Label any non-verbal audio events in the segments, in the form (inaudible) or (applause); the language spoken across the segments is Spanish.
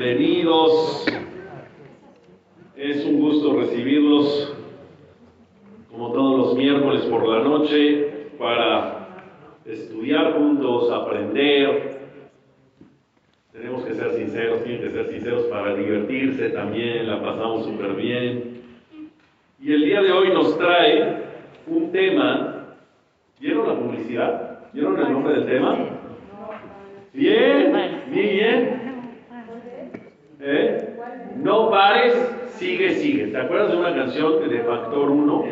Bienvenidos. Es un gusto recibirlos como todos los miércoles por la noche para estudiar juntos, aprender. Tenemos que ser sinceros, tienen que ser sinceros para divertirse también, la pasamos súper bien. Y el día de hoy nos trae un tema. ¿Vieron la publicidad? ¿Vieron el nombre del tema? Bien, bien. ¿Eh? No pares, sigue, sigue. ¿Te acuerdas de una canción de Factor 1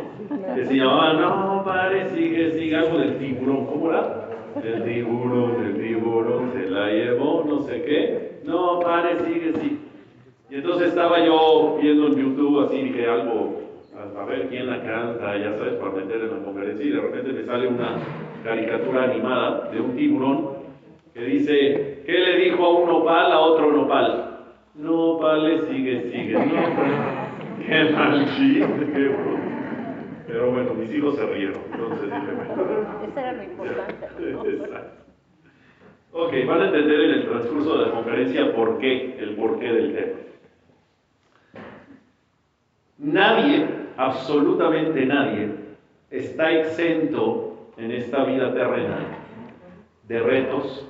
que se llamaba No pares, sigue, sigue? Algo del tiburón. ¿Cómo era? El tiburón, el tiburón se la llevó, no sé qué. No pares, sigue, sigue. Y entonces estaba yo viendo en YouTube así, dije algo, a ver quién la canta, ya sabes, para meter en la conferencia. Y de repente me sale una caricatura animada de un tiburón que dice, ¿qué le dijo a un nopal a otro nopal? No, vale, sigue, sigue. No, (laughs) qué mal chiste, qué Pero bueno, mis hijos se rieron, entonces dije, Eso era lo importante. (laughs) Exacto. Ok, van a entender en el transcurso de la conferencia por qué, el porqué del tema. Nadie, absolutamente nadie, está exento en esta vida terrenal de retos,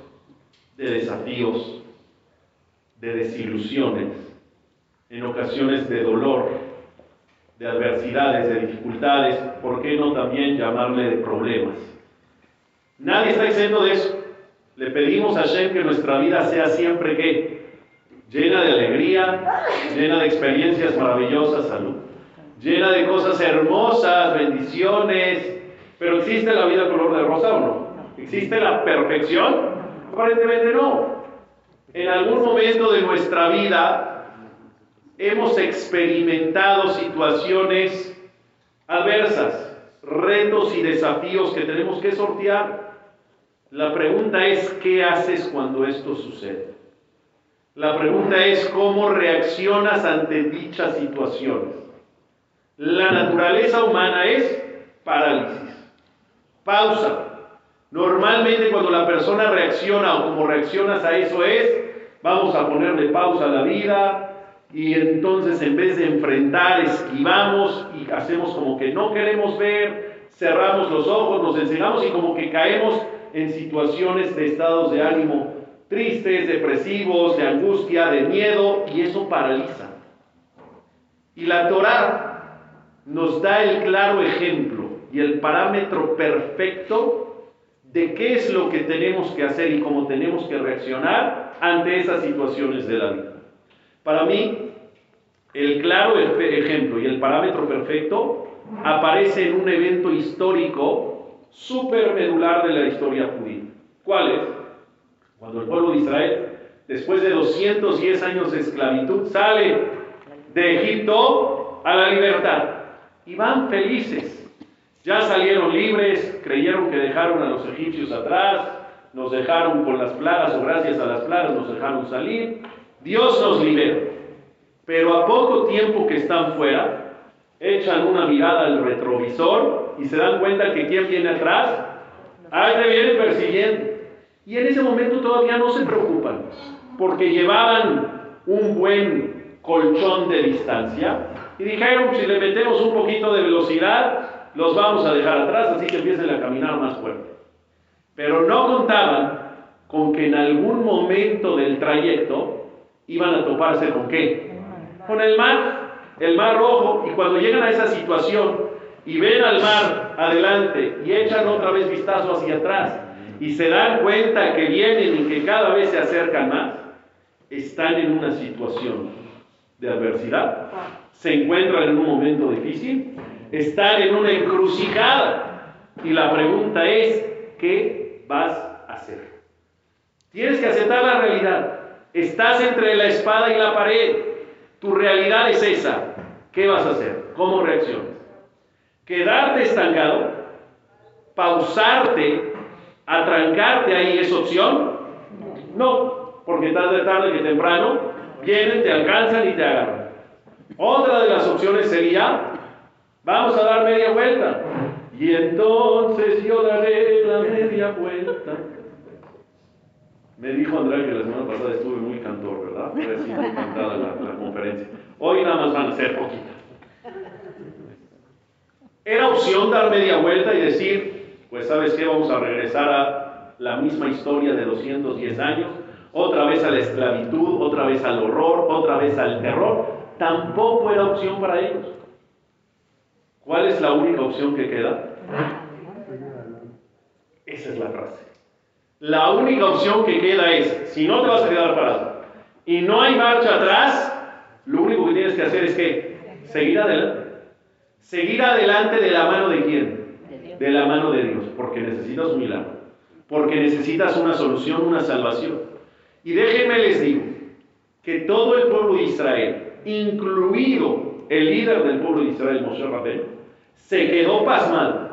de desafíos, de desilusiones, en ocasiones de dolor, de adversidades, de dificultades, ¿por qué no también llamarle de problemas? Nadie está exento de eso. Le pedimos a Shem que nuestra vida sea siempre que llena de alegría, llena de experiencias maravillosas, salud, llena de cosas hermosas, bendiciones, pero ¿existe la vida color de rosa o no? ¿Existe la perfección? Aparentemente no. En algún momento de nuestra vida hemos experimentado situaciones adversas, retos y desafíos que tenemos que sortear. La pregunta es, ¿qué haces cuando esto sucede? La pregunta es, ¿cómo reaccionas ante dichas situaciones? La naturaleza humana es parálisis, pausa, Normalmente cuando la persona reacciona o como reaccionas a eso es, vamos a ponerle pausa a la vida y entonces en vez de enfrentar, esquivamos y hacemos como que no queremos ver, cerramos los ojos, nos encerramos y como que caemos en situaciones de estados de ánimo tristes, depresivos, de angustia, de miedo y eso paraliza. Y la Torah nos da el claro ejemplo y el parámetro perfecto de qué es lo que tenemos que hacer y cómo tenemos que reaccionar ante esas situaciones de la vida. Para mí, el claro ejemplo y el parámetro perfecto aparece en un evento histórico súper medular de la historia judía. ¿Cuál es? Cuando el pueblo de Israel, después de 210 años de esclavitud, sale de Egipto a la libertad y van felices ya salieron libres, creyeron que dejaron a los egipcios atrás, nos dejaron con las plagas o gracias a las plagas nos dejaron salir. Dios nos libera. Pero a poco tiempo que están fuera, echan una mirada al retrovisor y se dan cuenta que quién viene atrás, ahí te viene persiguiendo. Y en ese momento todavía no se preocupan, porque llevaban un buen colchón de distancia y dijeron, si le metemos un poquito de velocidad, los vamos a dejar atrás, así que empiecen a caminar más fuerte. Pero no contaban con que en algún momento del trayecto iban a toparse con qué? Con el mar, el mar rojo, y cuando llegan a esa situación y ven al mar adelante y echan otra vez vistazo hacia atrás y se dan cuenta que vienen y que cada vez se acercan más, están en una situación de adversidad, se encuentran en un momento difícil están en una encrucijada. Y la pregunta es, ¿qué vas a hacer? Tienes que aceptar la realidad. Estás entre la espada y la pared. Tu realidad es esa. ¿Qué vas a hacer? ¿Cómo reaccionas? ¿Quedarte estancado? ¿Pausarte? ¿Atrancarte ahí es opción? No, porque tarde, tarde que temprano vienen, te alcanzan y te agarran. Otra de las opciones sería Vamos a dar media vuelta. Y entonces yo daré la media vuelta. Me dijo Andrea que la semana pasada estuve muy cantor, ¿verdad? Fue así muy cantada la, la conferencia. Hoy nada más van a ser poquitas. Era opción dar media vuelta y decir, pues sabes qué, vamos a regresar a la misma historia de 210 años, otra vez a la esclavitud, otra vez al horror, otra vez al terror. Tampoco era opción para ellos. ¿Cuál es la única opción que queda? Esa es la frase. La única opción que queda es, si no te vas a quedar parado y no hay marcha atrás, lo único que tienes que hacer es que seguir adelante. Seguir adelante de la mano de quién? De la mano de Dios, porque necesitas un milagro, porque necesitas una solución, una salvación. Y déjenme les digo que todo el pueblo de Israel, incluido el líder del pueblo de Israel, Moshe Rabén, se quedó pasmado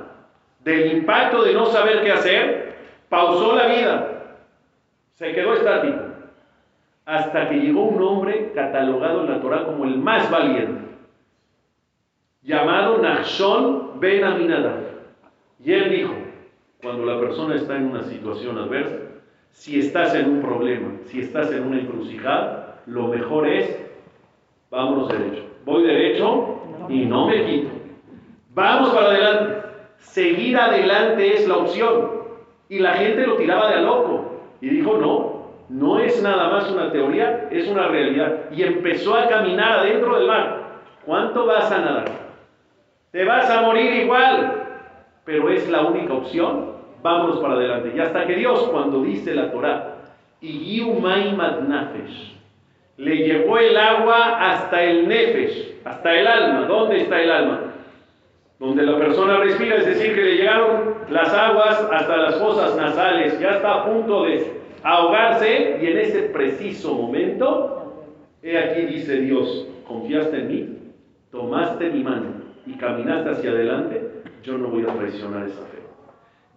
del impacto de no saber qué hacer, pausó la vida, se quedó estático, hasta que llegó un hombre catalogado en la Torah como el más valiente, llamado Nachshon Ben Aminadab. Y él dijo, cuando la persona está en una situación adversa, si estás en un problema, si estás en una encrucijada, lo mejor es, vámonos derecho. Voy derecho y no me quito. Vamos para adelante. Seguir adelante es la opción. Y la gente lo tiraba de a loco. Y dijo, no, no es nada más una teoría, es una realidad. Y empezó a caminar adentro del mar. ¿Cuánto vas a nadar? Te vas a morir igual. Pero es la única opción. Vámonos para adelante. Y hasta que Dios, cuando dice la Torah, y Nafesh, le llevó el agua hasta el nefesh, hasta el alma. ¿Dónde está el alma? Donde la persona respira, es decir, que le llegaron las aguas hasta las fosas nasales, ya está a punto de ahogarse y en ese preciso momento, he aquí dice Dios, confiaste en mí, tomaste mi mano y caminaste hacia adelante, yo no voy a traicionar esa fe.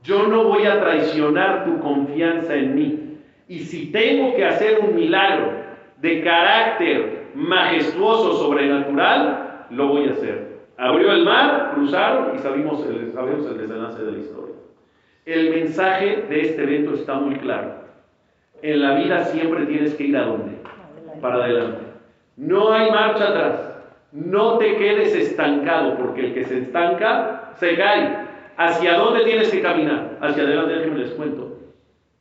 Yo no voy a traicionar tu confianza en mí. Y si tengo que hacer un milagro de carácter majestuoso, sobrenatural, lo voy a hacer. Abrió el mar, cruzaron y sabemos el, desenlace de la historia. El mensaje de este evento está muy claro. En la vida siempre tienes que ir a dónde? Para adelante. No hay marcha atrás. No te quedes estancado, porque el que se estanca se cae. ¿Hacia dónde tienes que caminar? Hacia adelante, déjenme les cuento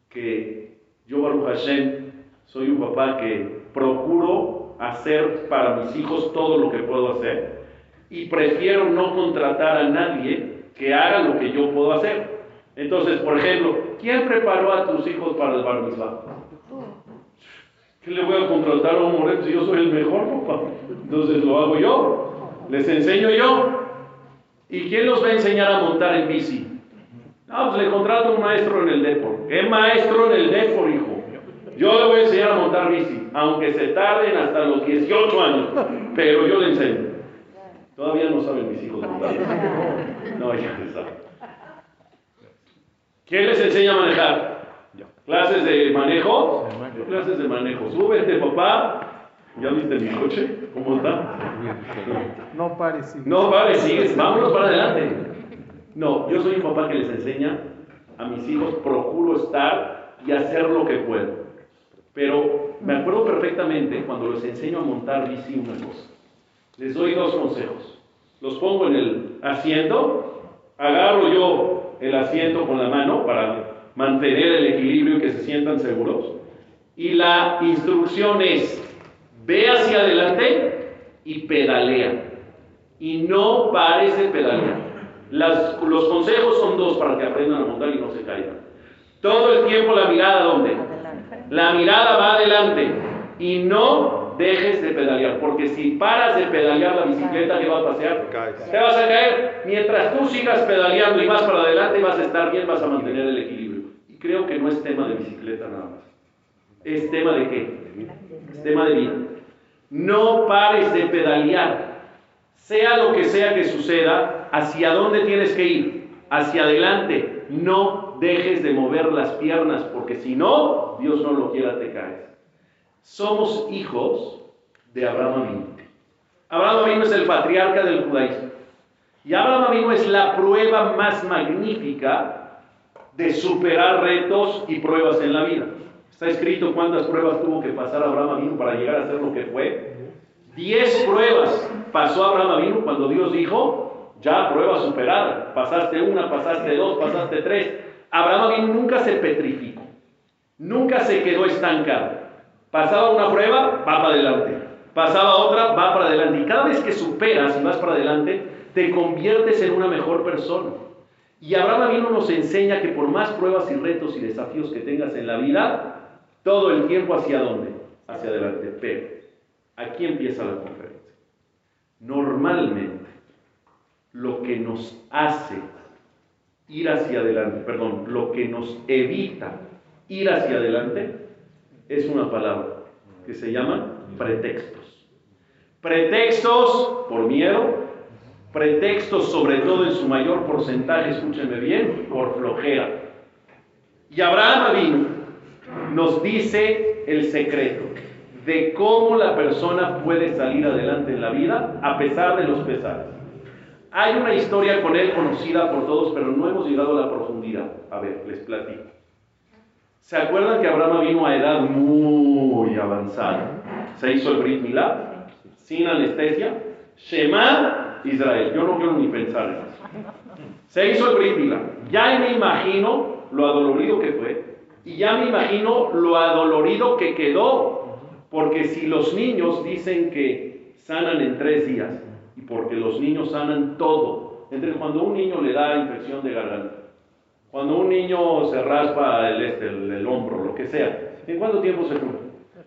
que yo, Baruch Hashem, soy un papá que procuro hacer para mis hijos todo lo que puedo hacer y prefiero no contratar a nadie que haga lo que yo puedo hacer. Entonces, por ejemplo, ¿quién preparó a tus hijos para el bar? ¿Qué le voy a contratar a un moreno si yo soy el mejor, papá? Entonces lo hago yo, les enseño yo. ¿Y quién los va a enseñar a montar en bici? No, pues le contrato a un maestro en el Depor. ¿Qué maestro en el Depor, hijo? Yo le voy a enseñar a montar bici, aunque se tarden hasta los 18 años, pero yo le enseño. Todavía no saben mis hijos montar. No, ya se saben. ¿Quién les enseña a manejar? ¿Clases de manejo? Clases de manejo. Súbete, papá. ¿Ya viste mi coche? ¿Cómo está? No pares, No pares, sigues. Vámonos para adelante. No, yo soy un papá que les enseña a mis hijos, procuro estar y hacer lo que puedo. Pero me acuerdo perfectamente cuando les enseño a montar bici una cosa les doy dos consejos. Los pongo en el asiento, agarro yo el asiento con la mano para mantener el equilibrio y que se sientan seguros. Y la instrucción es, ve hacia adelante y pedalea. Y no pares de pedalear. los consejos son dos para que aprendan a montar y no se caigan. Todo el tiempo la mirada, ¿dónde? La mirada va adelante y no dejes de pedalear, porque si paras de pedalear la bicicleta, ¿qué va a pasar? Te vas a caer. Mientras tú sigas pedaleando y vas para adelante, vas a estar bien, vas a mantener el equilibrio. Y creo que no es tema de bicicleta nada más. ¿Es tema de qué? Es tema de vida. No pares de pedalear. Sea lo que sea que suceda, ¿hacia dónde tienes que ir? Hacia adelante. No dejes de mover las piernas, porque si no, Dios no lo quiera, te caes somos hijos de Abraham Avinu. Abraham Avinu es el patriarca del judaísmo. Y Abraham Avinu es la prueba más magnífica de superar retos y pruebas en la vida. Está escrito cuántas pruebas tuvo que pasar Abraham vino para llegar a ser lo que fue. Diez pruebas pasó Abraham vino cuando Dios dijo, ya prueba superada. Pasaste una, pasaste dos, pasaste tres. Abraham vino nunca se petrificó, nunca se quedó estancado. Pasaba una prueba, va para adelante. Pasaba otra, va para adelante. Y cada vez que superas y vas para adelante, te conviertes en una mejor persona. Y Abraham vino nos enseña que por más pruebas y retos y desafíos que tengas en la vida, todo el tiempo hacia dónde? Hacia adelante. Pero, aquí empieza la conferencia. Normalmente, lo que nos hace ir hacia adelante, perdón, lo que nos evita ir hacia adelante es una palabra que se llama pretextos. Pretextos por miedo, pretextos sobre todo en su mayor porcentaje, escúchenme bien, por flojera. Y Abraham nos dice el secreto de cómo la persona puede salir adelante en la vida a pesar de los pesares. Hay una historia con él conocida por todos, pero no hemos llegado a la profundidad. A ver, les platico. ¿Se acuerdan que Abraham vino a edad muy avanzada? Se hizo el Brit Milá, sin anestesia. Shema Israel. Yo no quiero ni pensar en eso. Se hizo el Brit Milá. Ya me imagino lo adolorido que fue y ya me imagino lo adolorido que quedó, porque si los niños dicen que sanan en tres días, y porque los niños sanan todo, entre cuando un niño le da infección de garganta, cuando un niño se raspa el, este, el, hombro, lo que sea, ¿en cuánto tiempo se cura?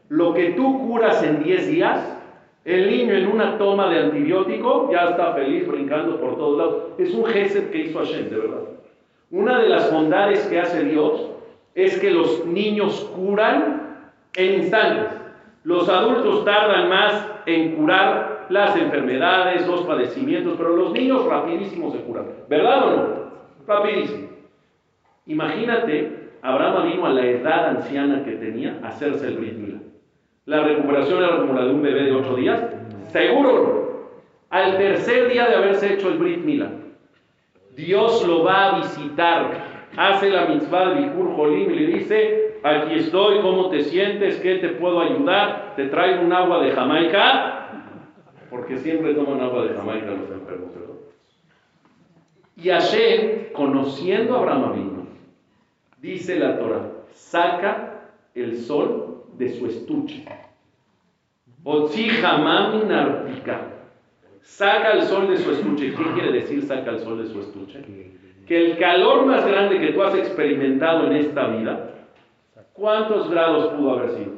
Lo que tú curas en 10 días, el niño en una toma de antibiótico ya está feliz brincando por todos lados. Es un gesed que hizo Hashem, de verdad. Una de las bondades que hace Dios es que los niños curan en instantes. Los adultos tardan más en curar las enfermedades, los padecimientos, pero los niños rapidísimo se curan. ¿Verdad o no? Rapidísimo. Imagínate, Abraham vino a la edad anciana que tenía a hacerse el Brit La recuperación era como la de un bebé de ocho días. Seguro Al tercer día de haberse hecho el Brit Mila, Dios lo va a visitar hace la mitzvah de Bikur Jolim y le dice, aquí estoy, ¿cómo te sientes? ¿Qué te puedo ayudar? ¿Te traigo un agua de Jamaica? Porque siempre toman agua de Jamaica los enfermos. Y Hashem, conociendo a Abraham dice la Torah, saca el sol de su estuche. Saca el sol de su estuche. ¿Qué quiere decir saca el sol de su estuche? que el calor más grande que tú has experimentado en esta vida, ¿cuántos grados pudo haber sido?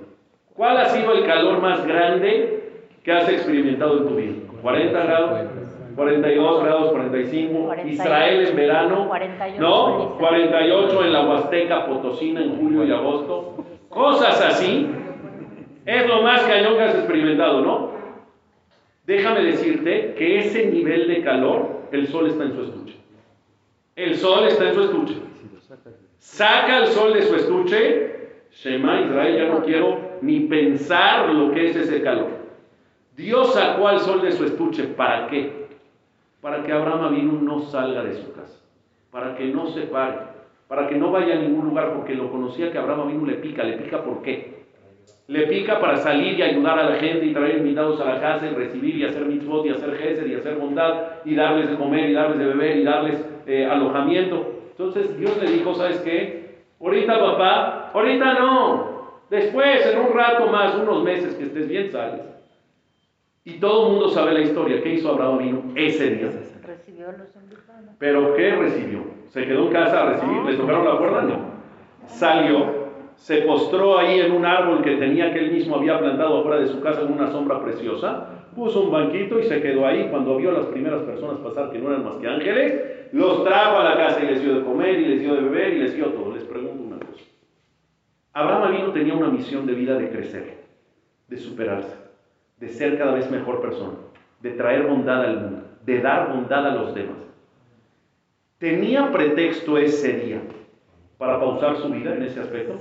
¿Cuál ha sido el calor más grande que has experimentado en tu vida? ¿40 grados? 42 grados, 45. Israel en verano, ¿no? 48 en la Huasteca Potosina en julio y agosto. Cosas así. Es lo más cañón que has experimentado, ¿no? Déjame decirte que ese nivel de calor, el sol está en su estuche. El sol está en su estuche. Saca el sol de su estuche. Shema Israel, ya no quiero ni pensar lo que es ese calor. Dios sacó al sol de su estuche. ¿Para qué? Para que Abraham Avinu no salga de su casa. Para que no se pare. Para que no vaya a ningún lugar. Porque lo conocía que Abraham Avinu le pica. ¿Le pica por qué? Le pica para salir y ayudar a la gente y traer invitados a la casa y recibir y hacer mitzvot y hacer gesed y hacer bondad y darles de comer y darles de beber y darles eh, alojamiento. Entonces Dios le dijo, ¿sabes qué? Ahorita papá, ahorita no. Después, en un rato más, unos meses que estés bien, sales. Y todo el mundo sabe la historia. ¿Qué hizo Abraham vino ese día? Recibió los invitados. ¿Pero qué recibió? ¿Se quedó en casa a recibir? ¿Le tocaron la puerta? No. Salió, se postró ahí en un árbol que tenía que él mismo había plantado afuera de su casa en una sombra preciosa puso un banquito y se quedó ahí. Cuando vio a las primeras personas pasar que no eran más que ángeles, los trajo a la casa y les dio de comer y les dio de beber y les dio todo. Les pregunto una cosa. Abraham Avino tenía una misión de vida de crecer, de superarse, de ser cada vez mejor persona, de traer bondad al mundo, de dar bondad a los demás. ¿Tenía pretexto ese día para pausar su vida en ese aspecto?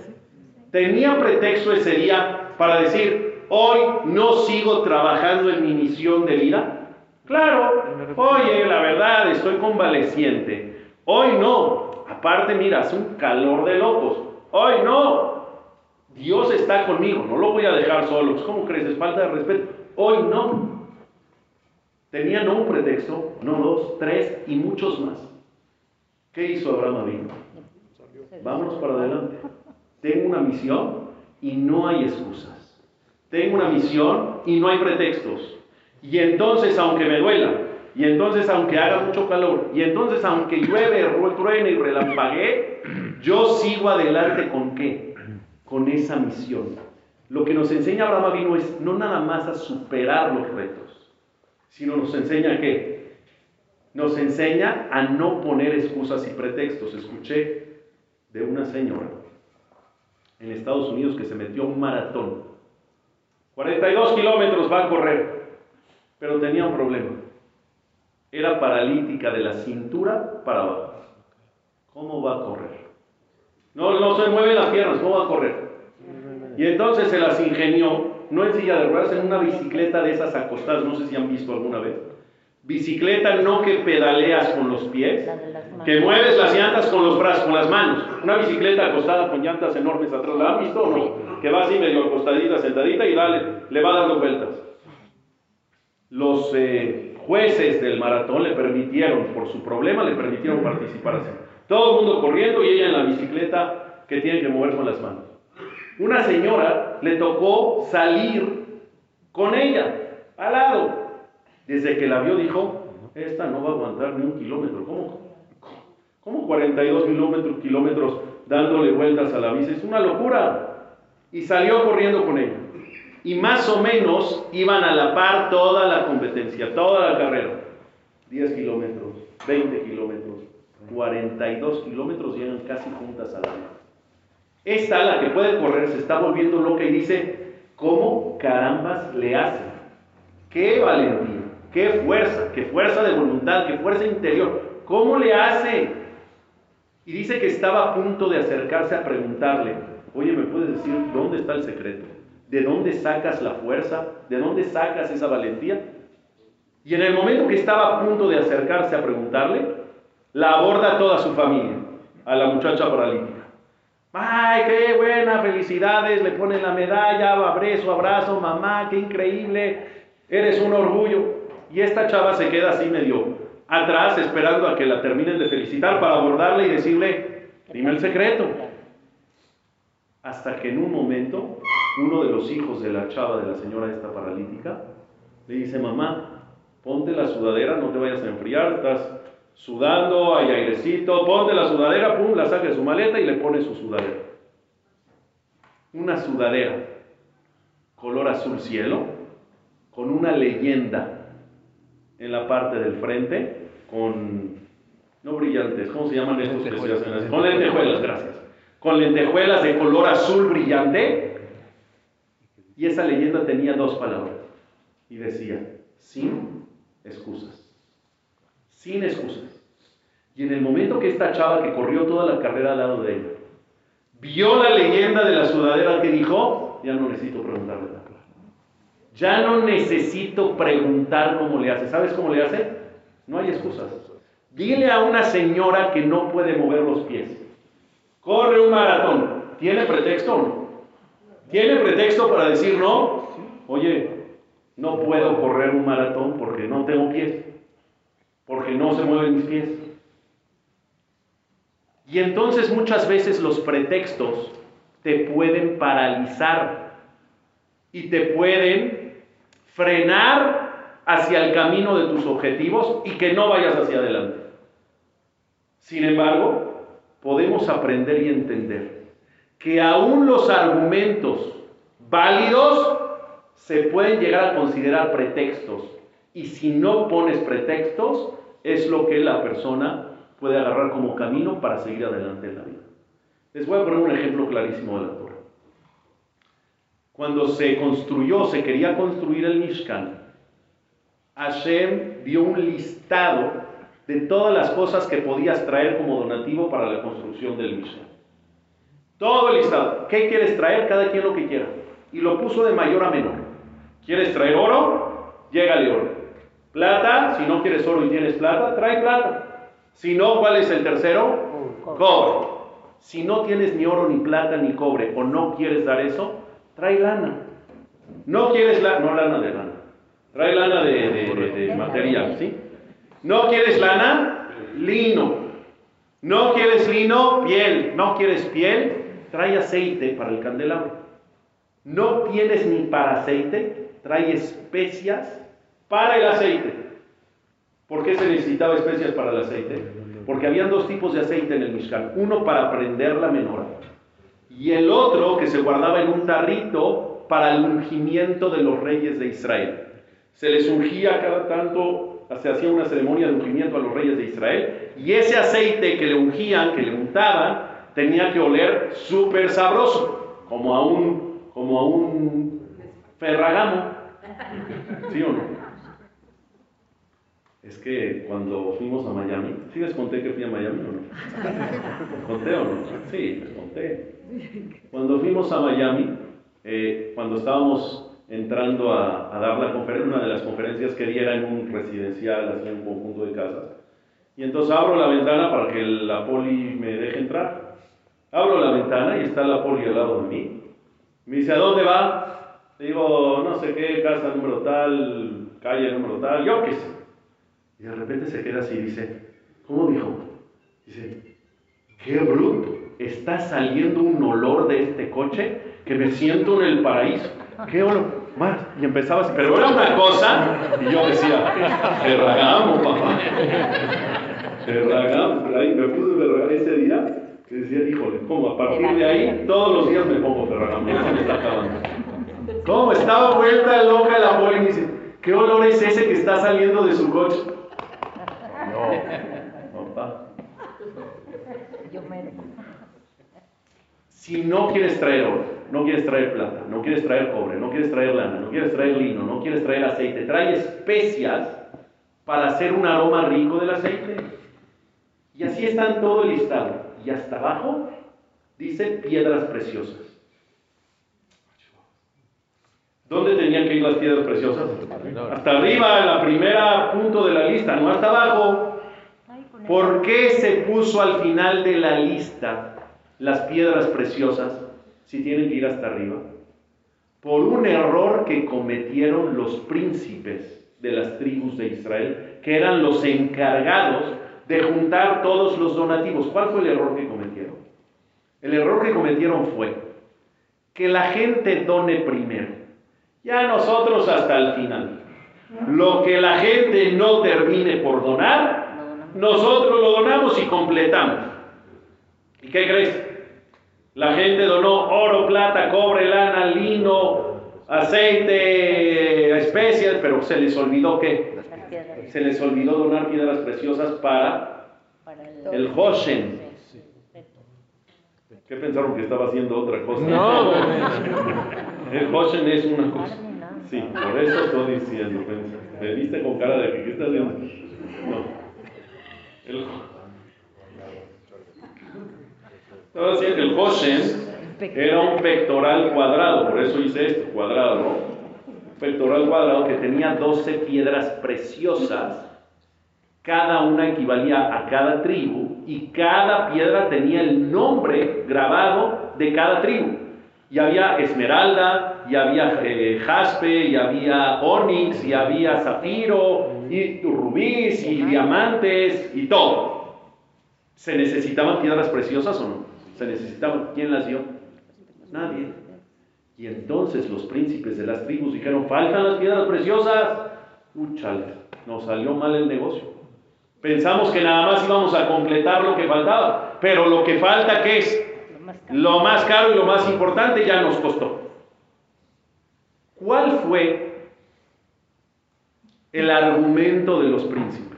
¿Tenía pretexto ese día para decir, hoy no sigo trabajando en mi misión de vida? Claro, oye, la verdad, estoy convaleciente. Hoy no. Aparte, mira, hace un calor de locos. Hoy no. Dios está conmigo, no lo voy a dejar solo. Pues, ¿Cómo crees? Es falta de respeto. Hoy no. Tenía no un pretexto, no dos, tres y muchos más. ¿Qué hizo Abraham Avino? Vámonos para adelante. Tengo una misión y no hay excusas. Tengo una misión y no hay pretextos. Y entonces, aunque me duela, y entonces, aunque haga mucho calor, y entonces, aunque llueve, truene y relampaguee, yo sigo adelante con qué? Con esa misión. Lo que nos enseña Abraham Avino es no nada más a superar los retos, sino nos enseña qué? Nos enseña a no poner excusas y pretextos. Escuché de una señora en Estados Unidos que se metió un maratón. 42 kilómetros va a correr, pero tenía un problema. Era paralítica de la cintura para abajo. ¿Cómo va a correr? No, no se mueve las piernas, ¿cómo va a correr? Y entonces se las ingenió, no en silla de ruedas, en una bicicleta de esas acostadas, no sé si han visto alguna vez. Bicicleta no que pedaleas con los pies, que mueves las llantas con los brazos, con las manos. Una bicicleta acostada con llantas enormes atrás, ¿la han visto o no? Que va así medio acostadita, sentadita y dale, le va dando vueltas. Los eh, jueces del maratón le permitieron, por su problema, le permitieron participar así. Todo el mundo corriendo y ella en la bicicleta que tiene que mover con las manos. Una señora le tocó salir con ella, al lado. Desde que la vio dijo, esta no va a aguantar ni un kilómetro. ¿Cómo? ¿Cómo 42 kilómetros, kilómetros dándole vueltas a la bici? Es una locura. Y salió corriendo con ella. Y más o menos iban a la par toda la competencia, toda la carrera. 10 kilómetros, 20 kilómetros, 42 kilómetros llegan casi juntas a la. Esta, la que puede correr, se está volviendo loca y dice, ¿cómo carambas le hace? ¡Qué valentía! ¡Qué fuerza! ¡Qué fuerza de voluntad! ¡Qué fuerza interior! ¿Cómo le hace? Y dice que estaba a punto de acercarse a preguntarle, oye, ¿me puedes decir dónde está el secreto? ¿De dónde sacas la fuerza? ¿De dónde sacas esa valentía? Y en el momento que estaba a punto de acercarse a preguntarle, la aborda toda su familia, a la muchacha paralítica. ¡Ay, qué buena! Felicidades, le ponen la medalla, abrazo, abrazo, mamá, qué increíble, eres un orgullo. Y esta chava se queda así medio atrás, esperando a que la terminen de felicitar para abordarle y decirle, dime el secreto. Hasta que en un momento, uno de los hijos de la chava, de la señora esta paralítica, le dice, mamá, ponte la sudadera, no te vayas a enfriar, estás sudando, hay airecito, ponte la sudadera, pum, la saca de su maleta y le pone su sudadera. Una sudadera, color azul cielo, con una leyenda en la parte del frente, con, no brillantes, ¿cómo se llaman estos que se hacen? Con lentejuelas, gracias. Con lentejuelas de color azul brillante. Y esa leyenda tenía dos palabras. Y decía, sin excusas sin excusas. Y en el momento que esta chava que corrió toda la carrera al lado de ella, vio la leyenda de la sudadera que dijo, ya no necesito preguntarle nada. Ya no necesito preguntar cómo le hace. ¿Sabes cómo le hace? No hay excusas. Dile a una señora que no puede mover los pies. Corre un maratón. ¿Tiene pretexto? ¿Tiene pretexto para decir no? Oye, no puedo correr un maratón porque no tengo porque no se mueven mis pies. Y entonces muchas veces los pretextos te pueden paralizar y te pueden frenar hacia el camino de tus objetivos y que no vayas hacia adelante. Sin embargo, podemos aprender y entender que aún los argumentos válidos se pueden llegar a considerar pretextos. Y si no pones pretextos, es lo que la persona puede agarrar como camino para seguir adelante en la vida. Les voy a poner un ejemplo clarísimo de la Torah. Cuando se construyó, se quería construir el Mishkan, Hashem dio un listado de todas las cosas que podías traer como donativo para la construcción del Mishkan. Todo el listado. ¿Qué quieres traer? Cada quien lo que quiera. Y lo puso de mayor a menor. ¿Quieres traer oro? Llégale oro. Plata, si no quieres oro y tienes plata, trae plata. Si no, ¿cuál es el tercero? Cobre. Si no tienes ni oro, ni plata, ni cobre, o no quieres dar eso, trae lana. No quieres lana, no lana de lana. Trae lana de, de material, ¿sí? No quieres lana, lino. No quieres lino, piel. No quieres piel, trae aceite para el candelabro. No tienes ni para aceite, trae especias para el aceite. ¿Por qué se necesitaba especias para el aceite? Porque habían dos tipos de aceite en el Mishkan. Uno para prender la menora y el otro que se guardaba en un tarrito para el ungimiento de los reyes de Israel. Se les ungía cada tanto, se hacía una ceremonia de ungimiento a los reyes de Israel y ese aceite que le ungían, que le untaban, tenía que oler súper sabroso, como a un, como a un ferragamo. ¿Sí o no? Es que cuando fuimos a Miami, ¿sí les conté que fui a Miami o no? (laughs) ¿Conté o no? Sí, les conté. Cuando fuimos a Miami, eh, cuando estábamos entrando a, dar la conferencia, una de las conferencias que diera en un residencial, así en un conjunto de casas, y entonces abro la ventana para que la poli me deje entrar. Abro la ventana y está la poli al lado de mí. Me dice, ¿a dónde va? Le digo, no sé qué, casa número tal, calle número tal, yo qué sé. Y de repente se queda así y dice, ¿cómo dijo? Dice, qué bruto, está saliendo un olor de este coche que me siento en el paraíso. ¿Qué olor? Más. Y empezaba así, pero era una cosa, y yo decía, Ferragamo, papá. Ferragamo, ahí me puse Ferragamo ese día y decía, híjole, ¿cómo? A partir de ahí, todos los días me pongo Ferragamo, ya me está acabando. ¿Cómo? Estaba vuelta loca la poli y me dice, ¿qué olor es ese que está saliendo de su coche? No. Si no quieres traer oro, no quieres traer plata, no quieres traer cobre, no quieres traer lana, no quieres traer lino, no quieres traer aceite, trae especias para hacer un aroma rico del aceite. Y así está en todo el listado. Y hasta abajo dice piedras preciosas. ¿Dónde tenían que ir las piedras preciosas? Hasta arriba, en la primera punto de la lista, no hasta abajo. ¿Por qué se puso al final de la lista las piedras preciosas si tienen que ir hasta arriba? Por un error que cometieron los príncipes de las tribus de Israel, que eran los encargados de juntar todos los donativos. ¿Cuál fue el error que cometieron? El error que cometieron fue que la gente done primero, ya nosotros hasta el final. Lo que la gente no termine por donar, nosotros lo donamos y completamos. ¿Y qué crees? La gente donó oro, plata, cobre, lana, lino, aceite, especias, pero se les olvidó que se les olvidó donar piedras preciosas para el Hoshen. ¿Qué pensaron que estaba haciendo otra cosa? No, (laughs) el Hoshen es una cosa. Sí, por eso estoy diciendo. Me viste con cara de que ¿qué estás haciendo? No. El, el Hoshen era un pectoral cuadrado, por eso hice esto, cuadrado, pectoral cuadrado que tenía 12 piedras preciosas, cada una equivalía a cada tribu y cada piedra tenía el nombre grabado de cada tribu. Y había esmeralda, y había eh, jaspe, y había onix, y había zafiro, y rubíes, y diamantes, y todo. ¿Se necesitaban piedras preciosas o no? Se necesitaban. ¿Quién las dio? Nadie. Y entonces los príncipes de las tribus dijeron, faltan las piedras preciosas. Uchale, nos salió mal el negocio. Pensamos que nada más íbamos a completar lo que faltaba, pero lo que falta, ¿qué es? Lo más caro y lo más importante ya nos costó. ¿Cuál fue el argumento de los príncipes?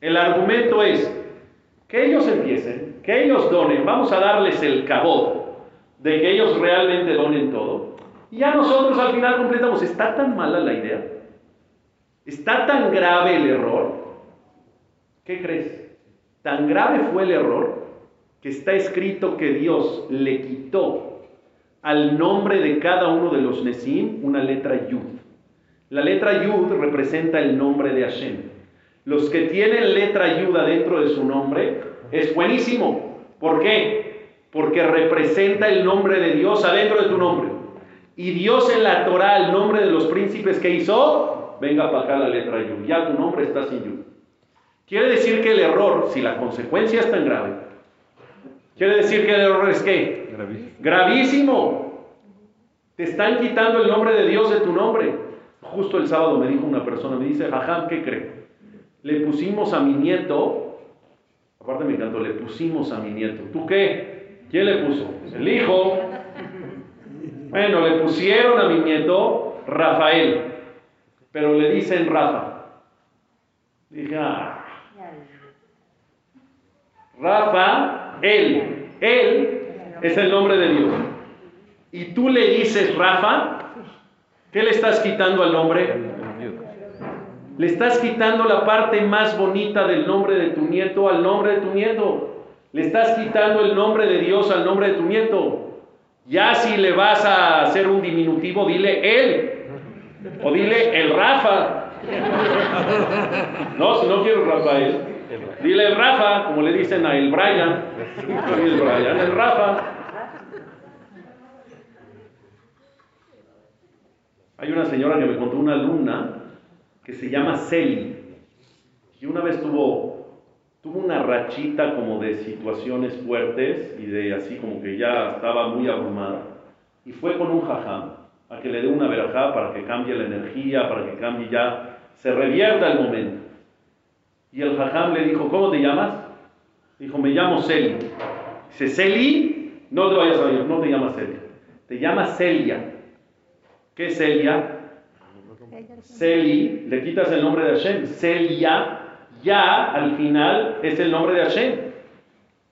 El argumento es que ellos empiecen, que ellos donen, vamos a darles el cabot de que ellos realmente donen todo. Y ya nosotros al final completamos. ¿Está tan mala la idea? ¿Está tan grave el error? ¿Qué crees? Tan grave fue el error que está escrito que Dios le quitó al nombre de cada uno de los Nesim una letra Yud. La letra Yud representa el nombre de Hashem. Los que tienen letra Yud adentro de su nombre es buenísimo. ¿Por qué? porque representa el nombre de Dios adentro de tu nombre. Y Dios en la Torah, el nombre de los príncipes que hizo, venga para acá la letra Yu. Ya tu nombre está sin Yu. Quiere decir que el error, si la consecuencia es tan grave, quiere decir que el error es qué? Gravísimo. Gravísimo. Te están quitando el nombre de Dios de tu nombre. Justo el sábado me dijo una persona, me dice, Jajam, ¿qué cree? Le pusimos a mi nieto, aparte me encantó, le pusimos a mi nieto. ¿Tú qué? ¿Quién le puso? El hijo. Bueno, le pusieron a mi nieto Rafael, pero le dicen Rafa. Dije, ah. Rafa, él, él es el nombre de Dios. Y tú le dices Rafa, ¿qué le estás quitando al nombre? Le estás quitando la parte más bonita del nombre de tu nieto al nombre de tu nieto. Le estás quitando el nombre de Dios al nombre de tu nieto. Ya si le vas a hacer un diminutivo, dile él. O dile el Rafa. No, si no quiero Rafael. Dile el Rafa, como le dicen a el Brian. El Brian, el Rafa. Hay una señora que me contó una alumna que se llama Celi. Y una vez tuvo tuvo una rachita como de situaciones fuertes y de así como que ya estaba muy abrumada. Y fue con un jajam a que le dé una verajá para que cambie la energía, para que cambie ya, se revierta el momento. Y el jajam le dijo, ¿cómo te llamas? Dijo, me llamo Celi. Dice, Celi, no te vayas a ir, no te llamas Celi. Te llamas Celia. ¿Qué es Celia? Celi, le quitas el nombre de Hashem. Celia ya al final es el nombre de Hashem.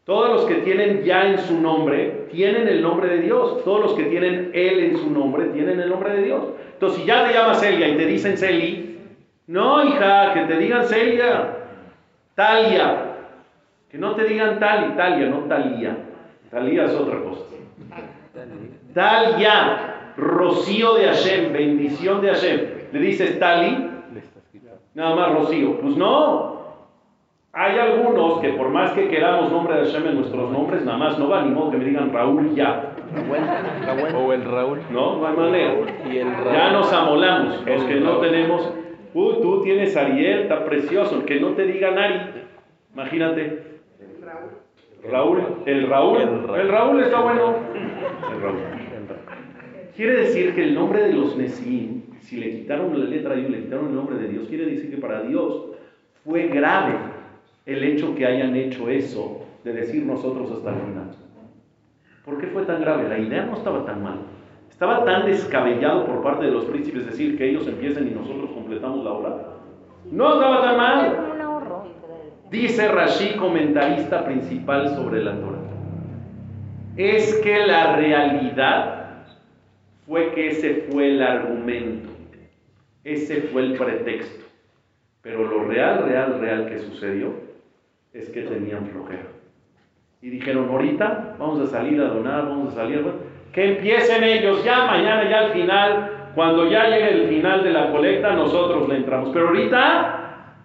Todos los que tienen ya en su nombre tienen el nombre de Dios. Todos los que tienen Él en su nombre tienen el nombre de Dios. Entonces, si ya te llamas Celia y te dicen Celi, no, hija, que te digan Celia, Talia. Que no te digan Tal Talia, no Talia. Talia es otra cosa. Talia, rocío de Hashem, bendición de Hashem. Le dices Tali, nada más rocío. Pues no, hay algunos que por más que queramos nombre de Hashem en nuestros nombres, nada más no va, ni modo que me digan Raúl ya. O el Raúl. No, no hay manera. Ya nos amolamos. Los que no tenemos, uh, tú tienes Ariel, está precioso. El que no te diga Ari, imagínate. Raúl, el Raúl, el Raúl está bueno. El Raúl. Quiere decir que el nombre de los Nesim, si le quitaron la letra y le quitaron el nombre de Dios, quiere decir que para Dios fue grave el hecho que hayan hecho eso de decir nosotros hasta el final. ¿Por qué fue tan grave? La idea no estaba tan mal. Estaba tan descabellado por parte de los príncipes decir que ellos empiecen y nosotros completamos la obra. No estaba tan mal. Dice Rashi, comentarista principal sobre la Torah. Es que la realidad fue que ese fue el argumento. Ese fue el pretexto. Pero lo real, real, real que sucedió es que tenían flojera. Y dijeron, ahorita vamos a salir a donar, vamos a salir, que empiecen ellos, ya mañana, ya al final, cuando ya llegue el final de la colecta, nosotros le entramos. Pero ahorita,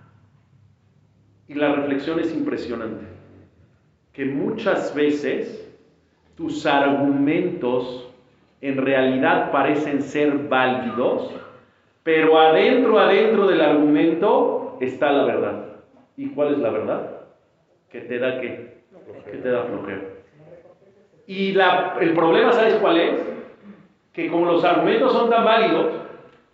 y la reflexión es impresionante, que muchas veces tus argumentos en realidad parecen ser válidos, pero adentro, adentro del argumento está la verdad. ¿Y cuál es la verdad? que te da qué? Que te da flojera. Y la, el problema, ¿sabes cuál es? Que como los argumentos son tan válidos,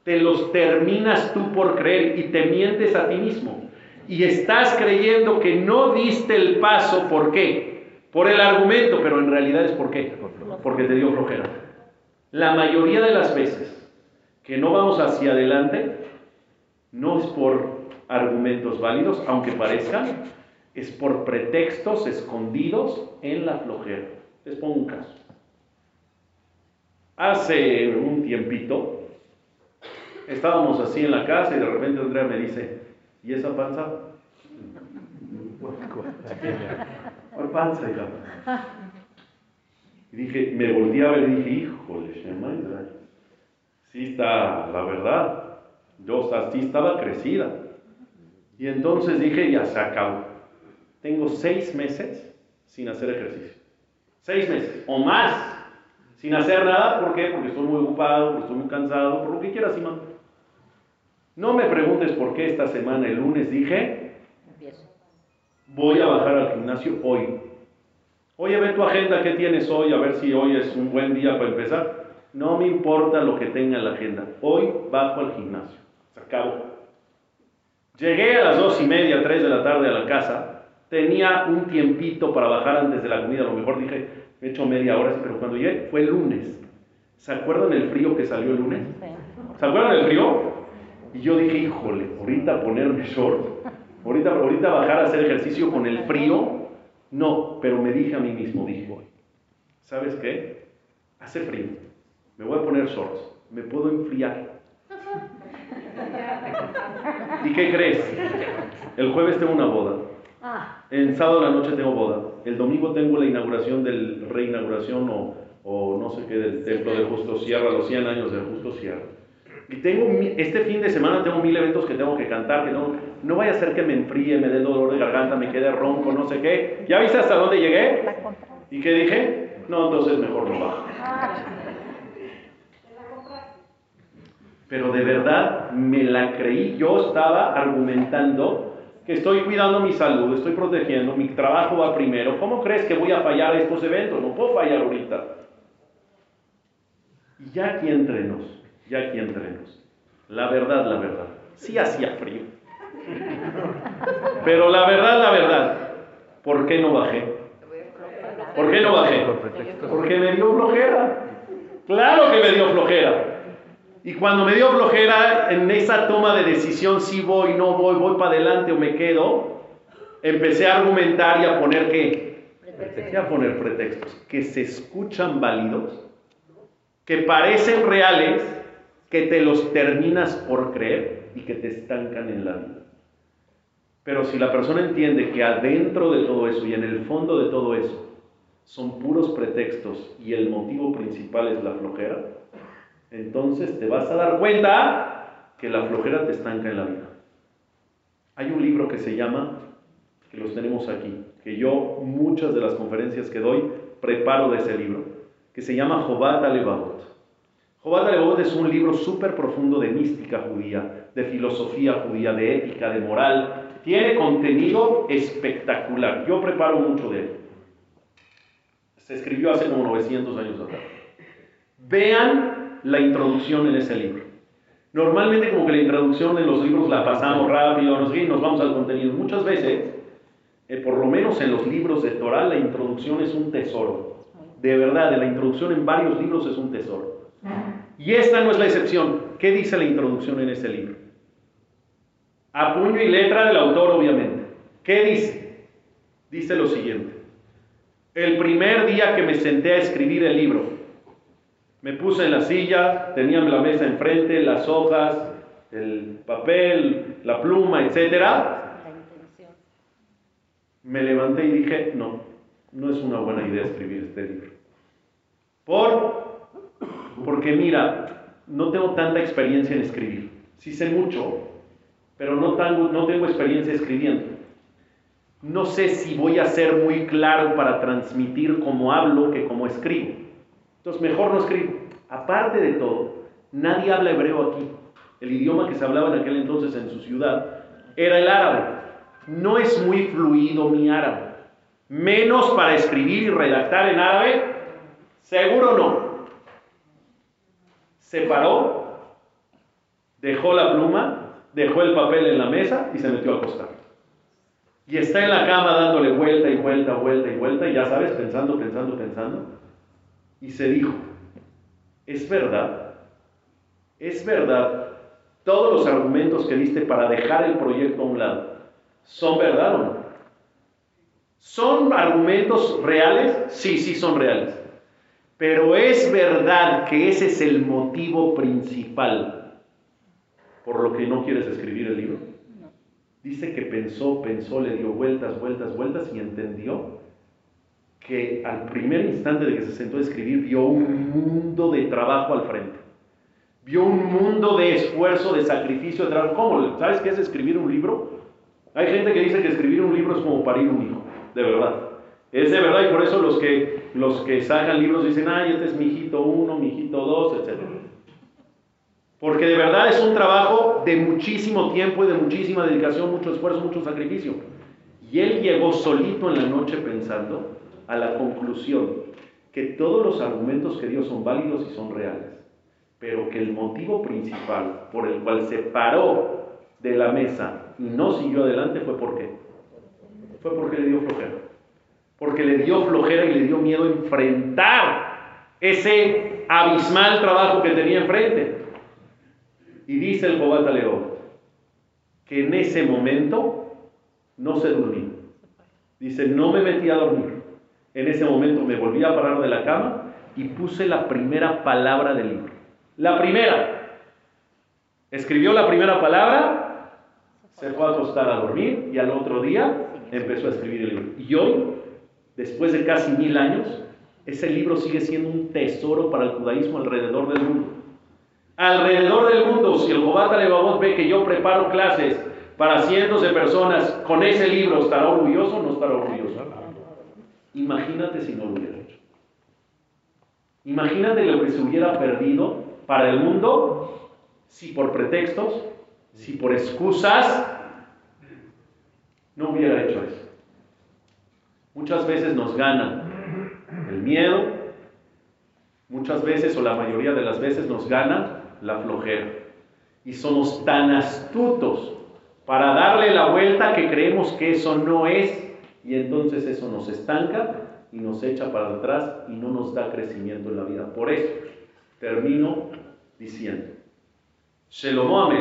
te los terminas tú por creer y te mientes a ti mismo. Y estás creyendo que no diste el paso, ¿por qué? Por el argumento, pero en realidad es por qué? Porque te dio flojera. La mayoría de las veces que no vamos hacia adelante, no es por argumentos válidos, aunque parezcan, es por pretextos escondidos en la flojera. Les pongo un caso. Hace un tiempito estábamos así en la casa y de repente Andrea me dice, ¿y esa panza? (laughs) ¿Cuál panza? Y dije, me volteé a ver y dije, híjole, sí está, la verdad, yo así estaba crecida. Y entonces dije, ya se acabó. Tengo seis meses sin hacer ejercicio. Seis meses o más, sin hacer nada. ¿Por qué? Porque estoy muy ocupado, porque estoy muy cansado, por lo que quieras, Simón. No me preguntes por qué esta semana, el lunes, dije, voy a bajar al gimnasio hoy. Oye, ve tu agenda, ¿qué tienes hoy? A ver si hoy es un buen día para empezar. No me importa lo que tenga en la agenda. Hoy bajo al gimnasio. Se acabó. Llegué a las dos y media, tres de la tarde a la casa. Tenía un tiempito para bajar antes de la comida. A lo mejor dije, he hecho media hora, pero cuando llegué fue el lunes. ¿Se acuerdan el frío que salió el lunes? ¿Se acuerdan del frío? Y yo dije, híjole, ahorita ponerme short, ahorita, ahorita bajar a hacer ejercicio con el frío, no, pero me dije a mí mismo, dije, ¿sabes qué? Hace frío, me voy a poner shorts, me puedo enfriar. (laughs) ¿Y qué crees? El jueves tengo una boda. En sábado de la noche tengo boda. El domingo tengo la inauguración del reinauguración o, o no sé qué del templo de Justo Sierra, los 100 años de Justo Sierra. Y tengo, este fin de semana tengo mil eventos que tengo que cantar, que no, no vaya a ser que me enfríe, me dé dolor de garganta, me quede ronco, no sé qué. ¿Ya viste hasta dónde llegué? ¿Y qué dije? No, entonces mejor no bajo. Pero de verdad me la creí. Yo estaba argumentando que estoy cuidando mi salud, estoy protegiendo, mi trabajo va primero. ¿Cómo crees que voy a fallar estos eventos? No puedo fallar ahorita. Y ya aquí entre nos ya aquí entrenos. La verdad, la verdad. Sí hacía frío. Pero la verdad, la verdad. ¿Por qué no bajé? ¿Por qué no bajé? Porque me dio flojera. Claro que me dio flojera. Y cuando me dio flojera, en esa toma de decisión, si voy, no voy, voy para adelante o me quedo, empecé a argumentar y a poner qué? Empecé a poner pretextos que se escuchan válidos, que parecen reales, que te los terminas por creer y que te estancan en la vida. Pero si la persona entiende que adentro de todo eso y en el fondo de todo eso son puros pretextos y el motivo principal es la flojera, entonces te vas a dar cuenta que la flojera te estanca en la vida. Hay un libro que se llama, que los tenemos aquí, que yo muchas de las conferencias que doy preparo de ese libro, que se llama Jobat Alevavot. Jobat Levot es un libro súper profundo de mística judía, de filosofía judía, de ética, de moral. Tiene contenido espectacular. Yo preparo mucho de él. Se escribió hace como 900 años atrás. Vean la introducción en ese libro. Normalmente como que la introducción en los libros la pasamos rápido, nos, vamos al contenido. Muchas veces, eh, por lo menos en los libros de Torah, la introducción es un tesoro. De verdad, la introducción en varios libros es un tesoro. Y esta no es la excepción. ¿Qué dice la introducción en este libro? A puño y letra del autor, obviamente. ¿Qué dice? Dice lo siguiente. El primer día que me senté a escribir el libro, me puse en la silla, tenía la mesa enfrente, las hojas, el papel, la pluma, etc. Me levanté y dije, no, no es una buena idea escribir este libro. Por porque mira, no tengo tanta experiencia en escribir. Sí sé mucho, pero no tengo, no tengo experiencia escribiendo. No sé si voy a ser muy claro para transmitir cómo hablo que cómo escribo. Entonces mejor no escribo. Aparte de todo, nadie habla hebreo aquí. El idioma que se hablaba en aquel entonces en su ciudad era el árabe. No es muy fluido mi árabe. Menos para escribir y redactar en árabe, seguro no se paró, dejó la pluma, dejó el papel en la mesa y se metió a acostar. Y está en la cama dándole vuelta y vuelta, vuelta y vuelta, y ya sabes, pensando, pensando, pensando. Y se dijo, es verdad, es verdad, todos los argumentos que diste para dejar el proyecto a un lado, ¿son verdad o no? ¿Son argumentos reales? Sí, sí son reales. Pero es verdad que ese es el motivo principal por lo que no quieres escribir el libro. Dice que pensó, pensó, le dio vueltas, vueltas, vueltas y entendió que al primer instante de que se sentó a escribir vio un mundo de trabajo al frente. Vio un mundo de esfuerzo, de sacrificio, de trabajo. ¿Cómo? ¿Sabes qué es escribir un libro? Hay gente que dice que escribir un libro es como parir un hijo, de verdad. Es de verdad y por eso los que los que sacan libros dicen, ay, este es mi hijito 1, mi hijito 2, etc. Porque de verdad es un trabajo de muchísimo tiempo y de muchísima dedicación, mucho esfuerzo, mucho sacrificio. Y él llegó solito en la noche pensando a la conclusión que todos los argumentos que dio son válidos y son reales, pero que el motivo principal por el cual se paró de la mesa y no siguió adelante fue por qué. Fue porque le dio flojera. Porque le dio flojera y le dio miedo enfrentar ese abismal trabajo que tenía enfrente. Y dice el Jobata León que en ese momento no se durmió. Dice, no me metí a dormir. En ese momento me volví a parar de la cama y puse la primera palabra del libro. La primera. Escribió la primera palabra, se fue a acostar a dormir y al otro día empezó a escribir el libro. Y hoy, después de casi mil años, ese libro sigue siendo un tesoro para el judaísmo alrededor del mundo alrededor del mundo, si el Jobata Levavot ve que yo preparo clases para cientos de personas con ese libro, ¿estará orgulloso o no estará orgulloso? Imagínate si no lo hubiera hecho. Imagínate lo que se hubiera perdido para el mundo si por pretextos, si por excusas, no hubiera hecho eso. Muchas veces nos gana el miedo, muchas veces o la mayoría de las veces nos gana la flojera. Y somos tan astutos para darle la vuelta que creemos que eso no es y entonces eso nos estanca y nos echa para atrás y no nos da crecimiento en la vida. Por eso termino diciendo, Shelomo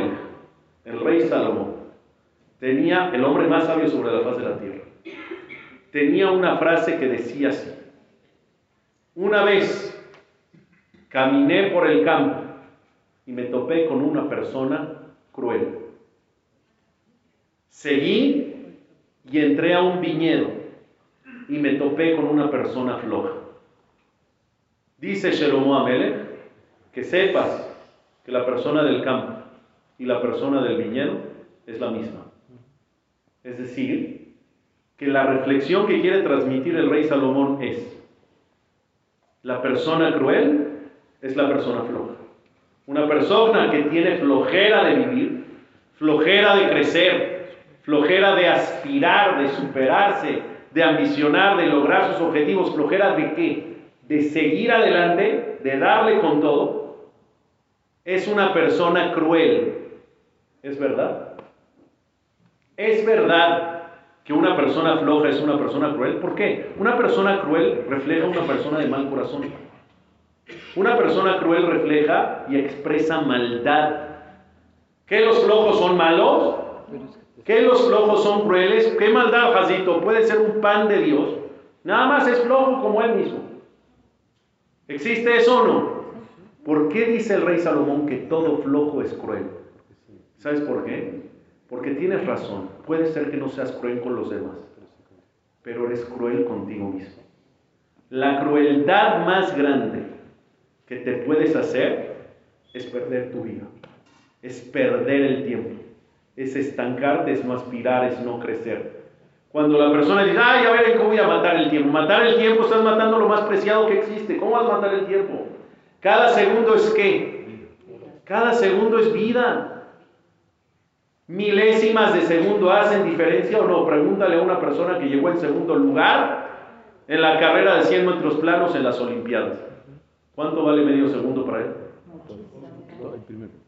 el rey Salomón, tenía el hombre más sabio sobre la faz de la tierra, tenía una frase que decía así, una vez caminé por el campo y me topé con una persona cruel. Seguí y entré a un viñedo y me topé con una persona floja. Dice Shelomo Amelech que sepas que la persona del campo y la persona del viñedo es la misma. Es decir, que la reflexión que quiere transmitir el rey Salomón es, la persona cruel es la persona floja. Una persona que tiene flojera de vivir, flojera de crecer, flojera de aspirar, de superarse, de ambicionar, de lograr sus objetivos, flojera de qué? De seguir adelante, de darle con todo, es una persona cruel. ¿Es verdad? Es verdad que una persona floja es una persona cruel. ¿Por qué? Una persona cruel refleja una persona de mal corazón. Una persona cruel refleja y expresa maldad. ¿Que los flojos son malos? ¿Que los flojos son crueles? ¿Qué maldad, Jacito? Puede ser un pan de Dios. Nada más es flojo como él mismo. ¿Existe eso o no? ¿Por qué dice el rey Salomón que todo flojo es cruel? ¿Sabes por qué? Porque tienes razón. Puede ser que no seas cruel con los demás, pero eres cruel contigo mismo. La crueldad más grande que te puedes hacer es perder tu vida, es perder el tiempo, es estancarte, es no aspirar, es no crecer. Cuando la persona dice, ay, a ver, ¿cómo voy a matar el tiempo? Matar el tiempo, estás matando lo más preciado que existe. ¿Cómo vas a matar el tiempo? Cada segundo es qué? Cada segundo es vida. Milésimas de segundo hacen diferencia o no. Pregúntale a una persona que llegó en segundo lugar en la carrera de 100 metros planos en las Olimpiadas. ¿Cuánto vale medio segundo para él?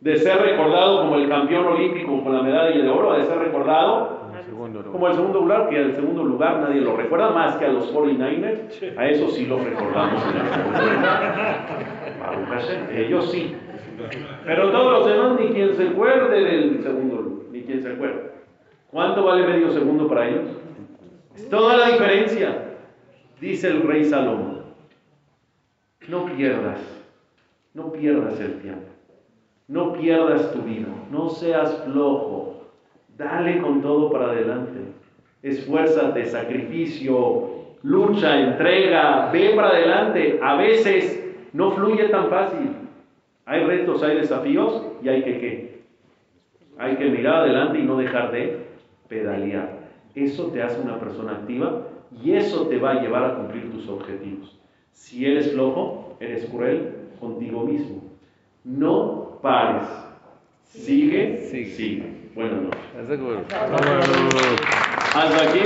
De ser recordado como el campeón olímpico con la medalla de oro, de ser recordado como el segundo lugar, que el segundo lugar nadie lo recuerda más que a los 49ers, a eso sí los recordamos. Ellos sí. Pero todos los demás ni quien se acuerde del segundo, ni quien se acuerde. ¿Cuánto vale medio segundo para ellos? Es toda la diferencia, dice el rey Salomón. No pierdas, no pierdas el tiempo, no pierdas tu vida, no seas flojo, dale con todo para adelante, esfuérzate, sacrificio, lucha, entrega, ve para adelante. A veces no fluye tan fácil. Hay retos, hay desafíos y hay que qué? Hay que mirar adelante y no dejar de pedalear. Eso te hace una persona activa y eso te va a llevar a cumplir tus objetivos. Si eres flojo, eres cruel contigo mismo. No pares. Sigue, sigue. sigue. Buenas noches. Hasta aquí,